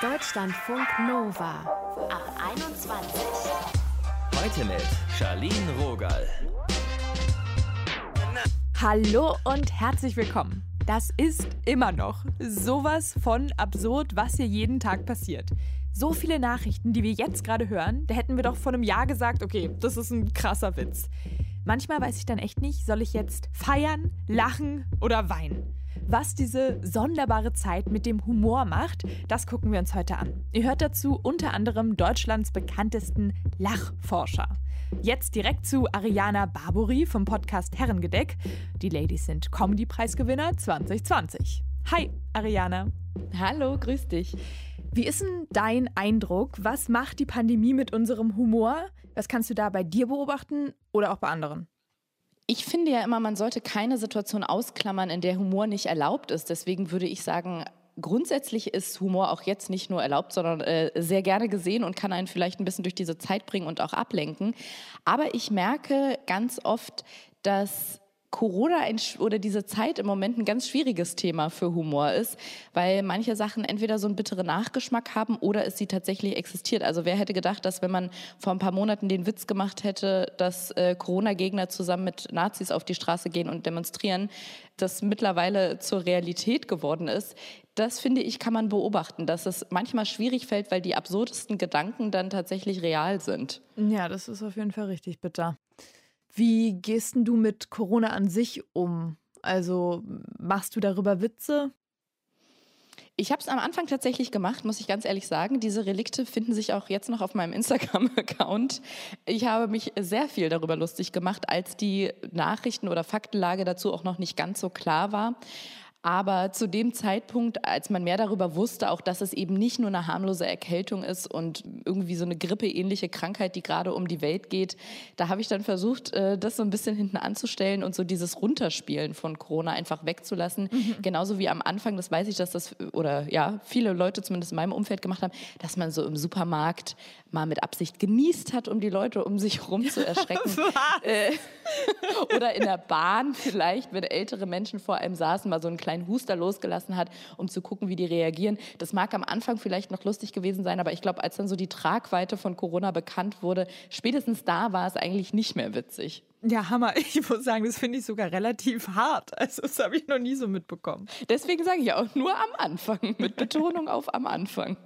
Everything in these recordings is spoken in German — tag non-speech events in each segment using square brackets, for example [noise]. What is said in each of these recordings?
Deutschlandfunk Nova ab 21. Heute mit Charlene Rogal. Hallo und herzlich willkommen. Das ist immer noch sowas von absurd, was hier jeden Tag passiert. So viele Nachrichten, die wir jetzt gerade hören, da hätten wir doch vor einem Jahr gesagt, okay, das ist ein krasser Witz. Manchmal weiß ich dann echt nicht, soll ich jetzt feiern, lachen oder weinen? Was diese sonderbare Zeit mit dem Humor macht, das gucken wir uns heute an. Ihr hört dazu unter anderem Deutschlands bekanntesten Lachforscher. Jetzt direkt zu Ariana Barbori vom Podcast Herrengedeck. Die Ladies sind Comedy-Preisgewinner 2020. Hi, Ariana. Hallo, grüß dich. Wie ist denn dein Eindruck? Was macht die Pandemie mit unserem Humor? Was kannst du da bei dir beobachten oder auch bei anderen? Ich finde ja immer, man sollte keine Situation ausklammern, in der Humor nicht erlaubt ist. Deswegen würde ich sagen, grundsätzlich ist Humor auch jetzt nicht nur erlaubt, sondern äh, sehr gerne gesehen und kann einen vielleicht ein bisschen durch diese Zeit bringen und auch ablenken. Aber ich merke ganz oft, dass Corona oder diese Zeit im Moment ein ganz schwieriges Thema für Humor ist, weil manche Sachen entweder so einen bitteren Nachgeschmack haben oder es sie tatsächlich existiert. Also wer hätte gedacht, dass wenn man vor ein paar Monaten den Witz gemacht hätte, dass äh, Corona-Gegner zusammen mit Nazis auf die Straße gehen und demonstrieren, das mittlerweile zur Realität geworden ist. Das finde ich, kann man beobachten, dass es manchmal schwierig fällt, weil die absurdesten Gedanken dann tatsächlich real sind. Ja, das ist auf jeden Fall richtig bitter. Wie gehst du mit Corona an sich um? Also machst du darüber Witze? Ich habe es am Anfang tatsächlich gemacht, muss ich ganz ehrlich sagen. Diese Relikte finden sich auch jetzt noch auf meinem Instagram-Account. Ich habe mich sehr viel darüber lustig gemacht, als die Nachrichten- oder Faktenlage dazu auch noch nicht ganz so klar war. Aber zu dem Zeitpunkt, als man mehr darüber wusste, auch dass es eben nicht nur eine harmlose Erkältung ist und irgendwie so eine grippeähnliche Krankheit, die gerade um die Welt geht, da habe ich dann versucht, äh, das so ein bisschen hinten anzustellen und so dieses Runterspielen von Corona einfach wegzulassen. Mhm. Genauso wie am Anfang, das weiß ich, dass das, oder ja, viele Leute zumindest in meinem Umfeld gemacht haben, dass man so im Supermarkt mal mit Absicht genießt hat, um die Leute um sich herum zu [laughs] erschrecken. äh, [laughs] oder in der Bahn vielleicht, wenn ältere Menschen vor einem saßen, mal so einen kleinen Huster losgelassen hat, um zu gucken, wie die reagieren. Das mag am Anfang vielleicht noch lustig gewesen sein, aber ich glaube, als dann so die Tragweite von Corona bekannt wurde, spätestens da war es eigentlich nicht mehr witzig. Ja, Hammer. Ich muss sagen, das finde ich sogar relativ hart. Also, das habe ich noch nie so mitbekommen. Deswegen sage ich auch nur am Anfang, mit Betonung auf am Anfang.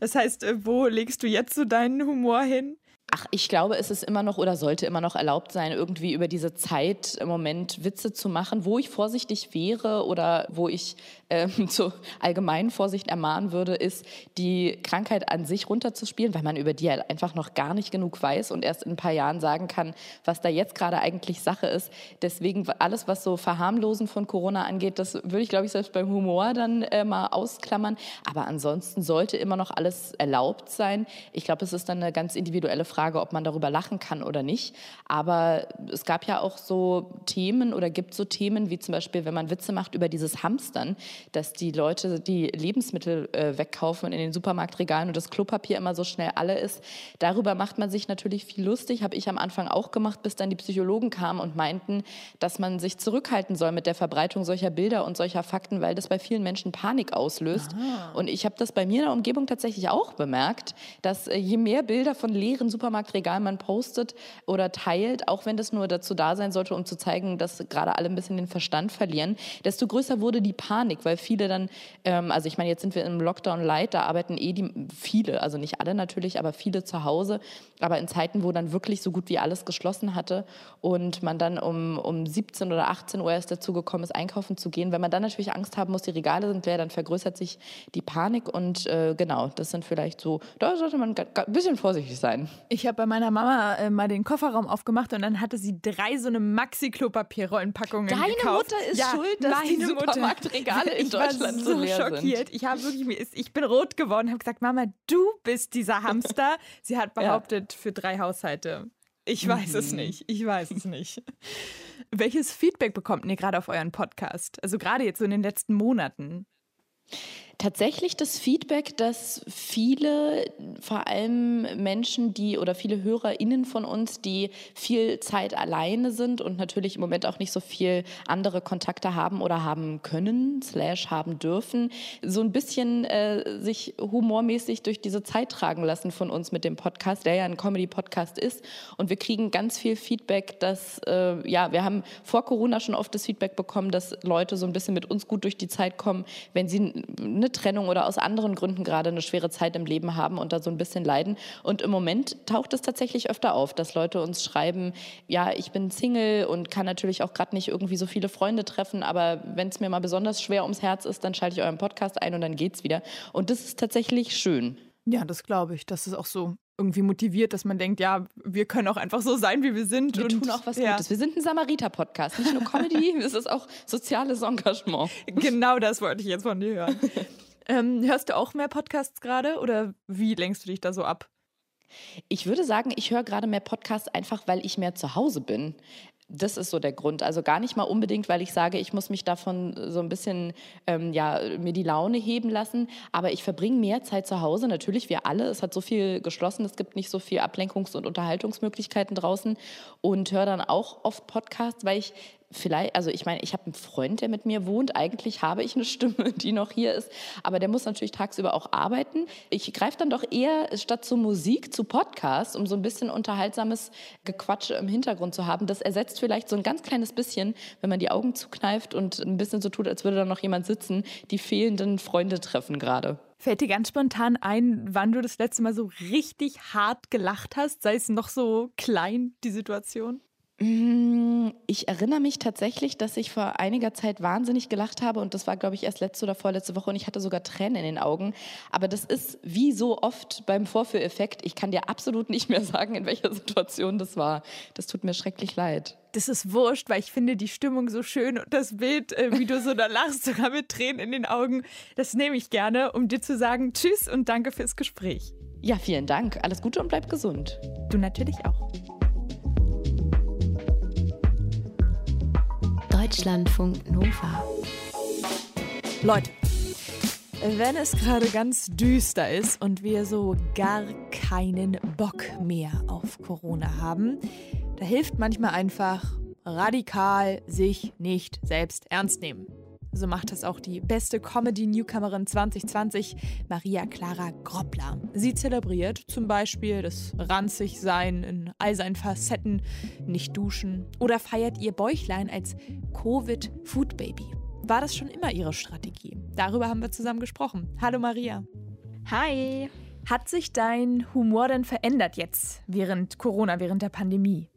Das heißt, äh, wo legst du jetzt so deinen Humor hin? Ach, ich glaube, es ist immer noch oder sollte immer noch erlaubt sein, irgendwie über diese Zeit im Moment Witze zu machen. Wo ich vorsichtig wäre oder wo ich ähm, [laughs] zur allgemeinen Vorsicht ermahnen würde, ist, die Krankheit an sich runterzuspielen, weil man über die halt einfach noch gar nicht genug weiß und erst in ein paar Jahren sagen kann, was da jetzt gerade eigentlich Sache ist. Deswegen alles, was so Verharmlosen von Corona angeht, das würde ich, glaube ich, selbst beim Humor dann äh, mal ausklammern. Aber ansonsten sollte immer noch alles erlaubt sein. Ich glaube, es ist dann eine ganz individuelle Frage Frage, ob man darüber lachen kann oder nicht. Aber es gab ja auch so Themen oder gibt so Themen, wie zum Beispiel, wenn man Witze macht über dieses Hamstern, dass die Leute die Lebensmittel äh, wegkaufen in den Supermarktregalen und das Klopapier immer so schnell alle ist. Darüber macht man sich natürlich viel lustig, habe ich am Anfang auch gemacht, bis dann die Psychologen kamen und meinten, dass man sich zurückhalten soll mit der Verbreitung solcher Bilder und solcher Fakten, weil das bei vielen Menschen Panik auslöst. Aha. Und ich habe das bei mir in der Umgebung tatsächlich auch bemerkt, dass äh, je mehr Bilder von leeren Supermärkten Supermarktregal man postet oder teilt, auch wenn das nur dazu da sein sollte, um zu zeigen, dass gerade alle ein bisschen den Verstand verlieren, desto größer wurde die Panik, weil viele dann, ähm, also ich meine, jetzt sind wir im Lockdown Light, da arbeiten eh die viele, also nicht alle natürlich, aber viele zu Hause, aber in Zeiten, wo dann wirklich so gut wie alles geschlossen hatte und man dann um, um 17 oder 18 Uhr erst dazu gekommen ist, einkaufen zu gehen, wenn man dann natürlich Angst haben muss, die Regale sind leer, dann vergrößert sich die Panik und äh, genau, das sind vielleicht so, da sollte man ein bisschen vorsichtig sein. Ich habe bei meiner Mama äh, mal den Kofferraum aufgemacht und dann hatte sie drei so eine Maxi-Klopapierrollenpackungen Deine gekauft. Mutter ist ja, schuld, dass die Supermarktregale in Deutschland so leer schockiert. Sind. Ich habe wirklich, ich bin rot geworden, habe gesagt, Mama, du bist dieser Hamster. sie hat behauptet, ja. für drei Haushalte. Ich weiß mhm. es nicht. Ich weiß es nicht. [laughs] Welches Feedback bekommt ihr gerade auf euren Podcast? Also gerade jetzt so in den letzten Monaten? Tatsächlich das Feedback, dass viele, vor allem Menschen, die oder viele HörerInnen von uns, die viel Zeit alleine sind und natürlich im Moment auch nicht so viel andere Kontakte haben oder haben können, slash haben dürfen, so ein bisschen äh, sich humormäßig durch diese Zeit tragen lassen von uns mit dem Podcast, der ja ein Comedy-Podcast ist. Und wir kriegen ganz viel Feedback, dass, äh, ja, wir haben vor Corona schon oft das Feedback bekommen, dass Leute so ein bisschen mit uns gut durch die Zeit kommen, wenn sie eine eine Trennung oder aus anderen Gründen gerade eine schwere Zeit im Leben haben und da so ein bisschen leiden. Und im Moment taucht es tatsächlich öfter auf, dass Leute uns schreiben, ja, ich bin Single und kann natürlich auch gerade nicht irgendwie so viele Freunde treffen, aber wenn es mir mal besonders schwer ums Herz ist, dann schalte ich euren Podcast ein und dann geht's wieder. Und das ist tatsächlich schön. Ja, das glaube ich. Das ist auch so irgendwie motiviert, dass man denkt, ja, wir können auch einfach so sein, wie wir sind. Wir und, tun auch was ja. Gutes. Wir sind ein Samariter-Podcast, nicht nur Comedy, [laughs] es ist auch soziales Engagement. Genau das wollte ich jetzt von dir hören. [laughs] ähm, hörst du auch mehr Podcasts gerade oder wie lenkst du dich da so ab? Ich würde sagen, ich höre gerade mehr Podcasts einfach, weil ich mehr zu Hause bin. Das ist so der Grund. Also gar nicht mal unbedingt, weil ich sage, ich muss mich davon so ein bisschen, ähm, ja, mir die Laune heben lassen. Aber ich verbringe mehr Zeit zu Hause. Natürlich, wir alle. Es hat so viel geschlossen. Es gibt nicht so viel Ablenkungs- und Unterhaltungsmöglichkeiten draußen. Und höre dann auch oft Podcasts, weil ich vielleicht, also ich meine, ich habe einen Freund, der mit mir wohnt. Eigentlich habe ich eine Stimme, [laughs] die noch hier ist, aber der muss natürlich tagsüber auch arbeiten. Ich greife dann doch eher statt zur Musik zu Podcasts, um so ein bisschen unterhaltsames Gequatsche im Hintergrund zu haben. Das ersetzt vielleicht so ein ganz kleines bisschen, wenn man die Augen zukneift und ein bisschen so tut, als würde da noch jemand sitzen, die fehlenden Freunde treffen gerade. Fällt dir ganz spontan ein, wann du das letzte Mal so richtig hart gelacht hast? Sei es noch so klein, die Situation? Mm, ich erinnere mich tatsächlich, dass ich vor einiger Zeit wahnsinnig gelacht habe und das war, glaube ich, erst letzte oder vorletzte Woche und ich hatte sogar Tränen in den Augen. Aber das ist wie so oft beim Vorführeffekt. Ich kann dir absolut nicht mehr sagen, in welcher Situation das war. Das tut mir schrecklich leid. Das ist wurscht, weil ich finde die Stimmung so schön und das Bild, äh, wie du so da lachst, sogar mit Tränen in den Augen, das nehme ich gerne, um dir zu sagen Tschüss und danke fürs Gespräch. Ja, vielen Dank. Alles Gute und bleib gesund. Du natürlich auch. Deutschlandfunk Nova. Leute, wenn es gerade ganz düster ist und wir so gar keinen Bock mehr auf Corona haben, da hilft manchmal einfach radikal sich nicht selbst ernst nehmen. So macht es auch die beste Comedy-Newcomerin 2020, Maria Clara Groppler. Sie zelebriert zum Beispiel das Ranzigsein in all seinen Facetten, nicht duschen oder feiert ihr Bäuchlein als Covid-Food-Baby. War das schon immer ihre Strategie? Darüber haben wir zusammen gesprochen. Hallo Maria. Hi. Hat sich dein Humor denn verändert jetzt während Corona, während der Pandemie?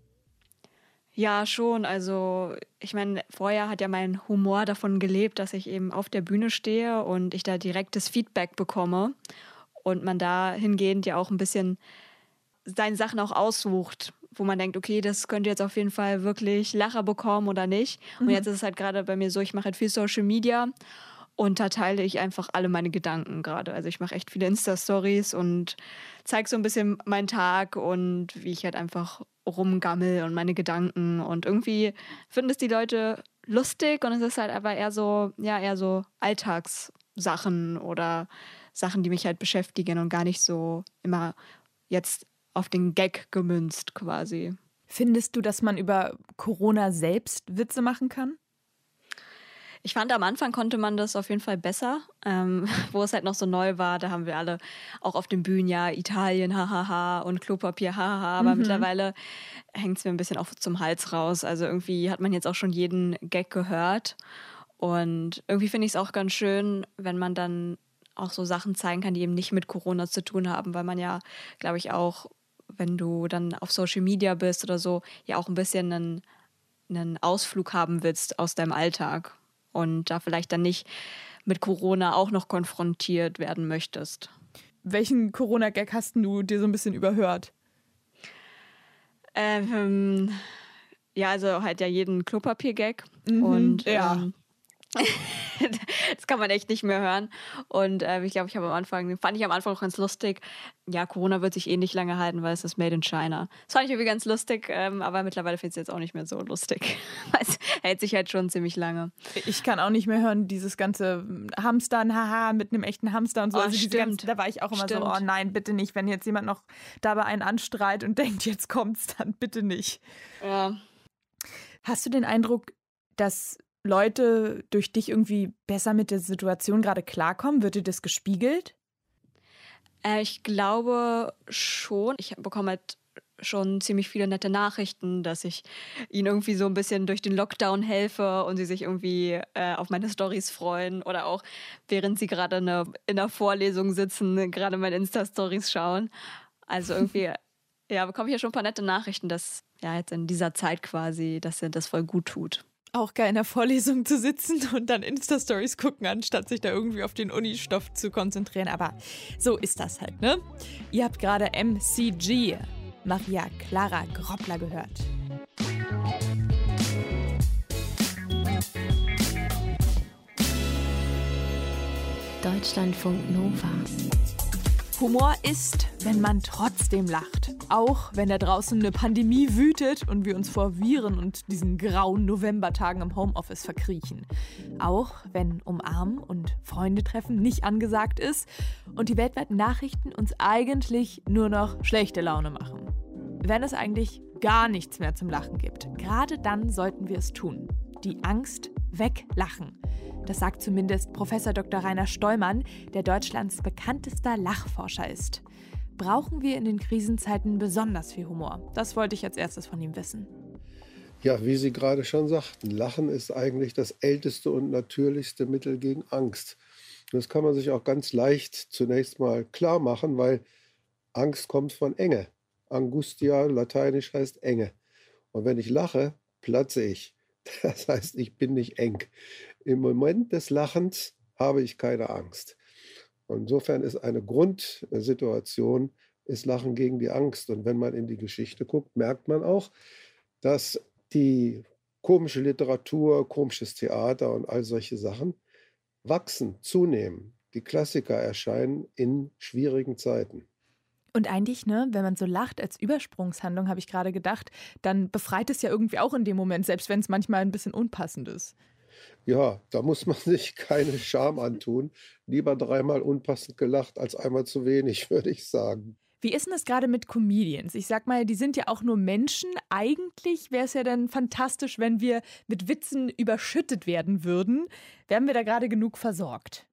Ja, schon. Also ich meine, vorher hat ja mein Humor davon gelebt, dass ich eben auf der Bühne stehe und ich da direktes Feedback bekomme und man da hingehend ja auch ein bisschen seine Sachen auch aussucht, wo man denkt, okay, das könnte jetzt auf jeden Fall wirklich Lacher bekommen oder nicht. Mhm. Und jetzt ist es halt gerade bei mir so, ich mache halt viel Social Media und da teile ich einfach alle meine Gedanken gerade. Also ich mache echt viele Insta-Stories und zeige so ein bisschen meinen Tag und wie ich halt einfach rumgammel und meine Gedanken. Und irgendwie finden es die Leute lustig und es ist halt aber eher so, ja, eher so Alltagssachen oder Sachen, die mich halt beschäftigen und gar nicht so immer jetzt auf den Gag gemünzt quasi. Findest du, dass man über Corona selbst Witze machen kann? Ich fand, am Anfang konnte man das auf jeden Fall besser, ähm, [laughs] wo es halt noch so neu war. Da haben wir alle auch auf dem Bühnen ja Italien, hahaha und Klopapier, hahaha. Aber mhm. mittlerweile hängt es mir ein bisschen auch zum Hals raus. Also irgendwie hat man jetzt auch schon jeden Gag gehört. Und irgendwie finde ich es auch ganz schön, wenn man dann auch so Sachen zeigen kann, die eben nicht mit Corona zu tun haben, weil man ja, glaube ich, auch, wenn du dann auf Social Media bist oder so, ja auch ein bisschen einen, einen Ausflug haben willst aus deinem Alltag und da vielleicht dann nicht mit Corona auch noch konfrontiert werden möchtest. Welchen Corona-Gag hast du dir so ein bisschen überhört? Ähm, ja, also halt ja jeden Klopapier-Gag. Mhm, und ja. Ähm, [laughs] [laughs] das kann man echt nicht mehr hören. Und äh, ich glaube, ich habe am Anfang, fand ich am Anfang auch ganz lustig. Ja, Corona wird sich eh nicht lange halten, weil es ist Made in China. Das fand ich irgendwie ganz lustig, ähm, aber mittlerweile finde ich es jetzt auch nicht mehr so lustig. [laughs] es hält sich halt schon ziemlich lange. Ich kann auch nicht mehr hören, dieses ganze Hamstern, haha, mit einem echten Hamster und so. Oh, also ganze, da war ich auch immer Stimmt. so, oh nein, bitte nicht. Wenn jetzt jemand noch dabei einen anstrahlt und [laughs] denkt, jetzt kommt's, dann bitte nicht. Ja. Hast du den Eindruck, dass Leute durch dich irgendwie besser mit der Situation gerade klarkommen? Wird dir das gespiegelt? Äh, ich glaube schon. Ich bekomme halt schon ziemlich viele nette Nachrichten, dass ich ihnen irgendwie so ein bisschen durch den Lockdown helfe und sie sich irgendwie äh, auf meine Stories freuen oder auch während sie gerade eine, in einer Vorlesung sitzen, gerade meine Insta-Stories schauen. Also irgendwie, [laughs] ja, bekomme ich ja schon ein paar nette Nachrichten, dass ja jetzt in dieser Zeit quasi, dass ihr das voll gut tut. Auch geil in der Vorlesung zu sitzen [laughs] und dann Insta-Stories gucken, anstatt sich da irgendwie auf den Unistoff zu konzentrieren. Aber so ist das halt, ne? Ihr habt gerade MCG, Maria Clara Groppler, gehört. Deutschlandfunk Nova. Humor ist, wenn man trotzdem lacht. Auch wenn da draußen eine Pandemie wütet und wir uns vor Viren und diesen grauen Novembertagen im Homeoffice verkriechen. Auch wenn Umarmen und Freunde treffen nicht angesagt ist und die weltweiten Nachrichten uns eigentlich nur noch schlechte Laune machen. Wenn es eigentlich gar nichts mehr zum Lachen gibt, gerade dann sollten wir es tun. Die Angst weglachen. Das sagt zumindest Professor Dr. Rainer Stollmann, der Deutschlands bekanntester Lachforscher ist. Brauchen wir in den Krisenzeiten besonders viel Humor? Das wollte ich als erstes von ihm wissen. Ja, wie Sie gerade schon sagten, Lachen ist eigentlich das älteste und natürlichste Mittel gegen Angst. Das kann man sich auch ganz leicht zunächst mal klar machen, weil Angst kommt von Enge. Angustia, lateinisch heißt Enge. Und wenn ich lache, platze ich. [laughs] Das heißt, ich bin nicht eng. Im Moment des Lachens habe ich keine Angst. Und insofern ist eine Grundsituation, ist Lachen gegen die Angst. Und wenn man in die Geschichte guckt, merkt man auch, dass die komische Literatur, komisches Theater und all solche Sachen wachsen, zunehmen. Die Klassiker erscheinen in schwierigen Zeiten. Und eigentlich, ne, wenn man so lacht als Übersprungshandlung, habe ich gerade gedacht, dann befreit es ja irgendwie auch in dem Moment, selbst wenn es manchmal ein bisschen unpassend ist. Ja, da muss man [laughs] sich keine Scham antun. Lieber dreimal unpassend gelacht als einmal zu wenig, [laughs] würde ich sagen. Wie ist denn das gerade mit Comedians? Ich sag mal, die sind ja auch nur Menschen. Eigentlich wäre es ja dann fantastisch, wenn wir mit Witzen überschüttet werden würden. Werden wir da gerade genug versorgt?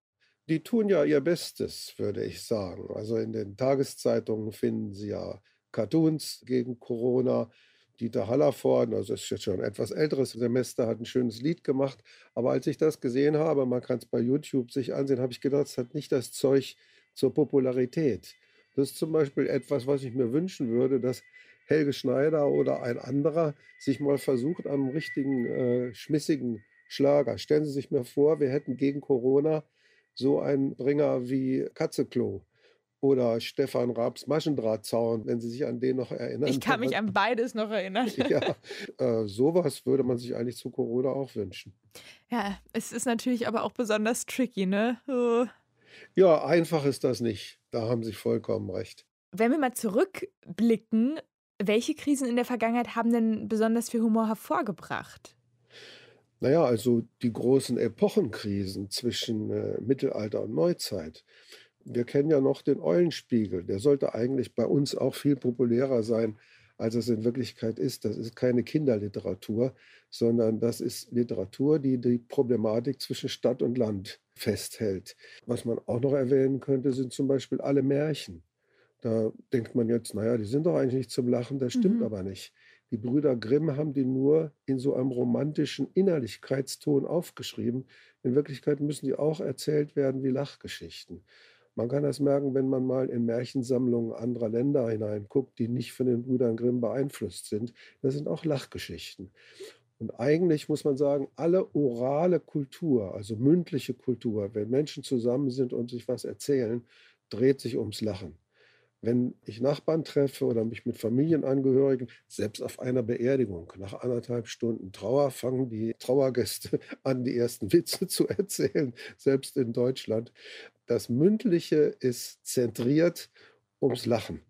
Die tun ja ihr Bestes, würde ich sagen. Also in den Tageszeitungen finden Sie ja Cartoons gegen Corona. Dieter Hallervorden, also ist jetzt schon ein etwas älteres Semester, hat ein schönes Lied gemacht. Aber als ich das gesehen habe, man kann es bei YouTube sich ansehen, habe ich gedacht, es hat nicht das Zeug zur Popularität. Das ist zum Beispiel etwas, was ich mir wünschen würde, dass Helge Schneider oder ein anderer sich mal versucht am richtigen äh, schmissigen Schlager. Stellen Sie sich mal vor, wir hätten gegen Corona so einen Bringer wie Katzeklo oder Stefan Raabs Maschendrahtzaun, wenn Sie sich an den noch erinnern. Ich kann mich an beides noch erinnern. [laughs] Ja, [laughs] äh, sowas würde man sich eigentlich zu Corona auch wünschen. Ja, es ist natürlich aber auch besonders tricky, ne? Oh. Ja, einfach ist das nicht. Da haben Sie vollkommen recht. Wenn wir mal zurückblicken, welche Krisen in der Vergangenheit haben denn besonders viel Humor hervorgebracht? Naja, also die großen Epochenkrisen zwischen äh, Mittelalter und Neuzeit. Wir kennen ja noch den Eulenspiegel. Der sollte eigentlich bei uns auch viel populärer sein, als es in Wirklichkeit ist. Das ist keine Kinderliteratur, sondern das ist Literatur, die die Problematik zwischen Stadt und Land festhält. Was man auch noch erwähnen könnte, sind zum Beispiel alle Märchen. Da denkt man jetzt, naja, die sind doch eigentlich nicht zum Lachen, das stimmt Mhm. aber nicht. Die Brüder Grimm haben die nur in so einem romantischen Innerlichkeitston aufgeschrieben. In Wirklichkeit müssen die auch erzählt werden wie Lachgeschichten. Man kann das merken, wenn man mal in Märchensammlungen anderer Länder hineinguckt, die nicht von den Brüdern Grimm beeinflusst sind. Das sind auch Lachgeschichten. Und eigentlich muss man sagen, alle orale Kultur, also mündliche Kultur, wenn Menschen zusammen sind und sich was erzählen, dreht sich ums Lachen. Wenn ich Nachbarn treffe oder mich mit Familienangehörigen, selbst auf einer Beerdigung, nach anderthalb Stunden Trauer fangen die Trauergäste [laughs] an, die ersten Witze zu erzählen, selbst in Deutschland. Das Mündliche ist zentriert ums Lachen.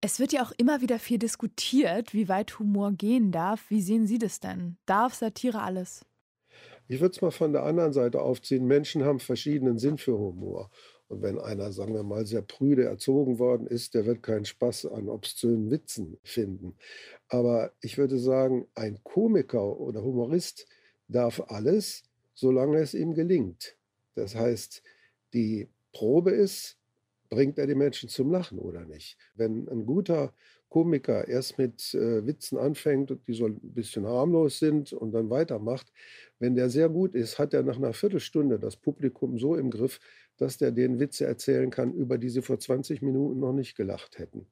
Es wird ja auch immer wieder viel diskutiert, wie weit Humor gehen darf. Wie sehen Sie das denn? Darf Satire alles? Ich würde es mal von der anderen Seite aufziehen. Menschen haben verschiedenen Sinn für Humor. Und wenn einer, sagen wir mal, sehr prüde erzogen worden ist, der wird keinen Spaß an obszönen Witzen finden. Aber ich würde sagen, ein Komiker oder Humorist darf alles, solange es ihm gelingt. Das heißt, die Probe ist, bringt er die Menschen zum Lachen oder nicht. Wenn ein guter Komiker erst mit äh, Witzen anfängt, die so ein bisschen harmlos sind und dann weitermacht, wenn der sehr gut ist, hat er nach einer Viertelstunde das Publikum so im Griff, dass der den Witze erzählen kann, über die sie vor 20 Minuten noch nicht gelacht hätten.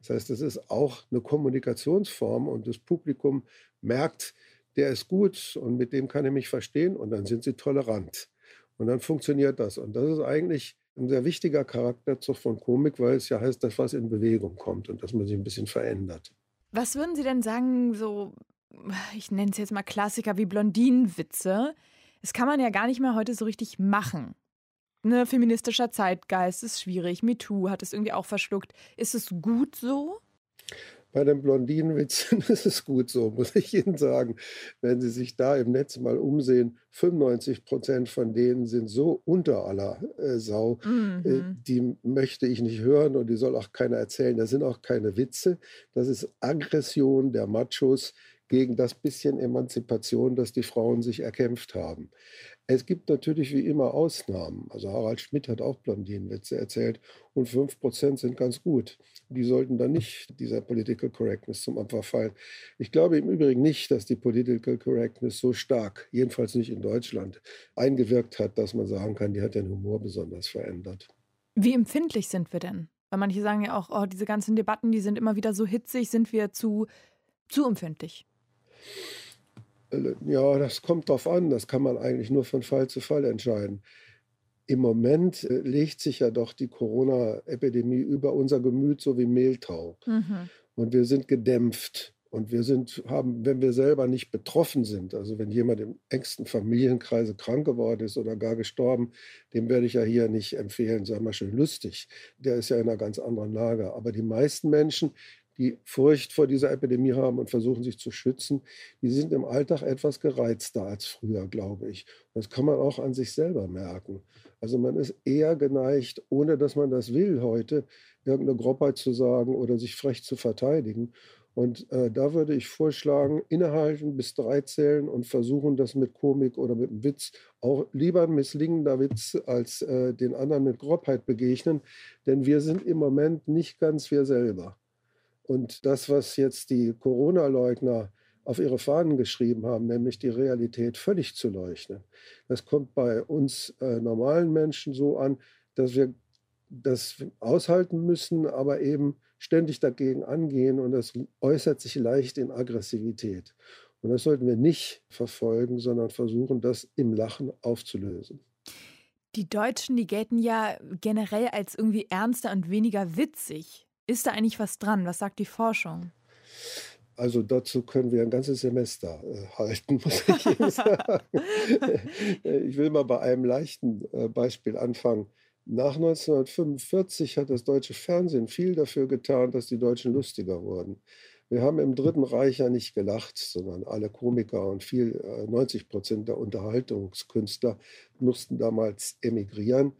Das heißt, das ist auch eine Kommunikationsform und das Publikum merkt, der ist gut und mit dem kann er mich verstehen und dann sind sie tolerant. Und dann funktioniert das. Und das ist eigentlich ein sehr wichtiger Charakterzug von Komik, weil es ja heißt, dass was in Bewegung kommt und dass man sich ein bisschen verändert. Was würden Sie denn sagen, so, ich nenne es jetzt mal Klassiker wie Blondinenwitze? Das kann man ja gar nicht mehr heute so richtig machen ne, feministischer Zeitgeist ist schwierig. MeToo hat es irgendwie auch verschluckt. Ist es gut so? Bei den Blondinenwitzen [laughs] ist es gut so, muss ich Ihnen sagen. Wenn Sie sich da im Netz mal umsehen, 95 Prozent von denen sind so unter aller äh, Sau, äh, mhm. äh, die möchte ich nicht hören und die soll auch keiner erzählen. Das sind auch keine Witze, das ist Aggression der Machos gegen das bisschen Emanzipation, das die Frauen sich erkämpft haben. Es gibt natürlich wie immer Ausnahmen. Also Harald Schmidt hat auch Blondinenwitze erzählt und 5% sind ganz gut. Die sollten dann nicht dieser Political Correctness zum Opfer fallen. Ich glaube im Übrigen nicht, dass die Political Correctness so stark, jedenfalls nicht in Deutschland, eingewirkt hat, dass man sagen kann, die hat den Humor besonders verändert. Wie empfindlich sind wir denn? Weil manche sagen ja auch, oh, diese ganzen Debatten, die sind immer wieder so hitzig, sind wir zu, zu empfindlich. Ja, das kommt drauf an. Das kann man eigentlich nur von Fall zu Fall entscheiden. Im Moment äh, legt sich ja doch die Corona-Epidemie über unser Gemüt so wie Mehltau. Mhm. Und wir sind gedämpft. Und wir sind, haben, wenn wir selber nicht betroffen sind, also wenn jemand im engsten Familienkreise krank geworden ist oder gar gestorben, dem werde ich ja hier nicht empfehlen, sei mal schön lustig. Der ist ja in einer ganz anderen Lage. Aber die meisten Menschen, die Furcht vor dieser Epidemie haben und versuchen sich zu schützen, die sind im Alltag etwas gereizter als früher, glaube ich. Das kann man auch an sich selber merken. Also man ist eher geneigt, ohne dass man das will heute, irgendeine Groppheit zu sagen oder sich frech zu verteidigen. Und äh, da würde ich vorschlagen, innehalten, bis drei zählen und versuchen, das mit Komik oder mit einem Witz, auch lieber ein misslingender Witz, als äh, den anderen mit Grobbheit begegnen. Denn wir sind im Moment nicht ganz wir selber. Und das, was jetzt die Corona-Leugner auf ihre Fahnen geschrieben haben, nämlich die Realität völlig zu leugnen, das kommt bei uns äh, normalen Menschen so an, dass wir das aushalten müssen, aber eben ständig dagegen angehen und das äußert sich leicht in Aggressivität. Und das sollten wir nicht verfolgen, sondern versuchen, das im Lachen aufzulösen. Die Deutschen, die gelten ja generell als irgendwie ernster und weniger witzig. Ist da eigentlich was dran? Was sagt die Forschung? Also dazu können wir ein ganzes Semester äh, halten, muss ich [laughs] Ihnen sagen. ich will mal bei einem leichten äh, Beispiel anfangen. Nach 1945 hat das deutsche Fernsehen viel dafür getan, dass die Deutschen lustiger wurden. Wir haben im Dritten Reich ja nicht gelacht, sondern alle Komiker und viel, 90 äh, Prozent der Unterhaltungskünstler mussten damals emigrieren.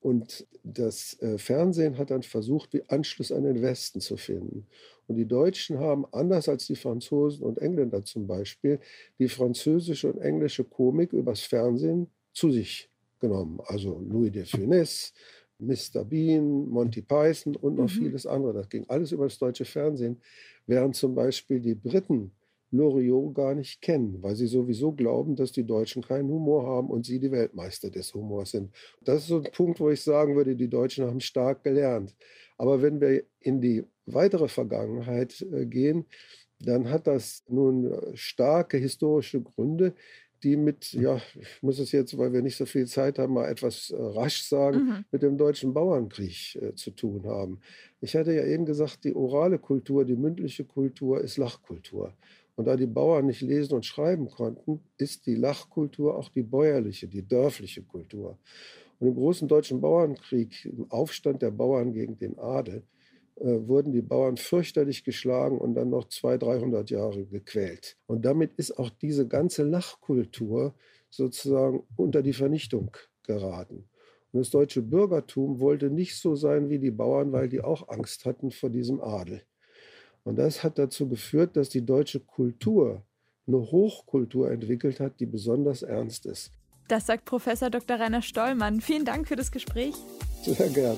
Und das äh, Fernsehen hat dann versucht, wie Anschluss an den Westen zu finden. Und die Deutschen haben, anders als die Franzosen und Engländer zum Beispiel, die französische und englische Komik übers Fernsehen zu sich genommen. Also Louis de Funès, Mr. Bean, Monty Python und noch mhm. vieles andere. Das ging alles über das deutsche Fernsehen. Während zum Beispiel die Briten Loriot gar nicht kennen, weil sie sowieso glauben, dass die Deutschen keinen Humor haben und sie die Weltmeister des Humors sind. Das ist so ein Punkt, wo ich sagen würde, die Deutschen haben stark gelernt. Aber wenn wir in die weitere Vergangenheit äh, gehen, dann hat das nun äh, starke historische Gründe. die mit, ja, ich muss es jetzt, weil wir nicht so viel Zeit haben, mal etwas äh, rasch sagen, Mhm. mit dem deutschen Bauernkrieg äh, zu tun haben. Ich hatte ja eben gesagt, die orale Kultur, die mündliche Kultur ist Lachkultur. Und da die Bauern nicht lesen und schreiben konnten, ist die Lachkultur auch die bäuerliche, die dörfliche Kultur. Und im großen deutschen Bauernkrieg, im Aufstand der Bauern gegen den Adel, äh, wurden die Bauern fürchterlich geschlagen und dann noch 200, 300 Jahre gequält. Und damit ist auch diese ganze Lachkultur sozusagen unter die Vernichtung geraten. Und das deutsche Bürgertum wollte nicht so sein wie die Bauern, weil die auch Angst hatten vor diesem Adel. Und das hat dazu geführt, dass die deutsche Kultur eine Hochkultur entwickelt hat, die besonders ernst ist. Das sagt Professor Dr. Rainer Stollmann. Vielen Dank für das Gespräch. Sehr gern.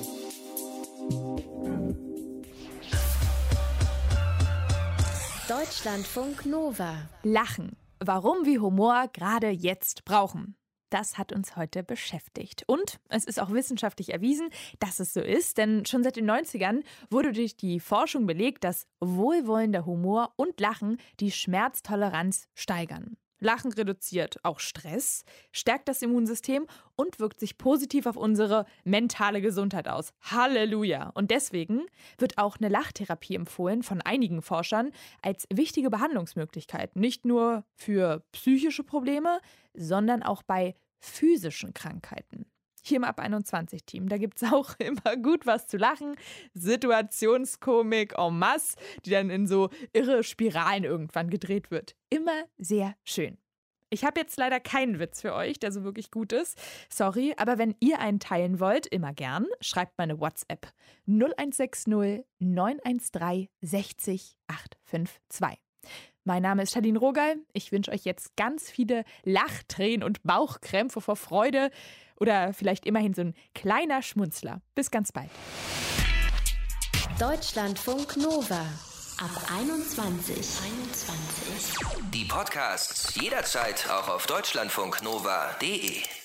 Deutschlandfunk Nova. Lachen. Warum wir Humor gerade jetzt brauchen. Das hat uns heute beschäftigt. Und es ist auch wissenschaftlich erwiesen, dass es so ist, denn schon seit den 90ern wurde durch die Forschung belegt, dass wohlwollender Humor und Lachen die Schmerztoleranz steigern. Lachen reduziert auch Stress, stärkt das Immunsystem und wirkt sich positiv auf unsere mentale Gesundheit aus. Halleluja! Und deswegen wird auch eine Lachtherapie empfohlen von einigen Forschern als wichtige Behandlungsmöglichkeit. Nicht nur für psychische Probleme, sondern auch bei physischen Krankheiten. Hier im Ab 21 Team, da gibt es [laughs] auch immer gut was zu lachen. Situationskomik en masse, die dann in so irre Spiralen irgendwann gedreht wird. Immer sehr schön. Ich habe jetzt leider keinen Witz für euch, der so wirklich gut ist. Sorry, aber wenn ihr einen teilen wollt, immer gern, schreibt meine WhatsApp 0160 913 60 852. Mein Name ist Shadin Rogal. Ich wünsche euch jetzt ganz viele Lachtränen und Bauchkrämpfe vor Freude oder vielleicht immerhin so ein kleiner Schmunzler. Bis ganz bald. Deutschlandfunk Nova. Ab 21. 21. Die Podcasts jederzeit auch auf deutschlandfunknova.de.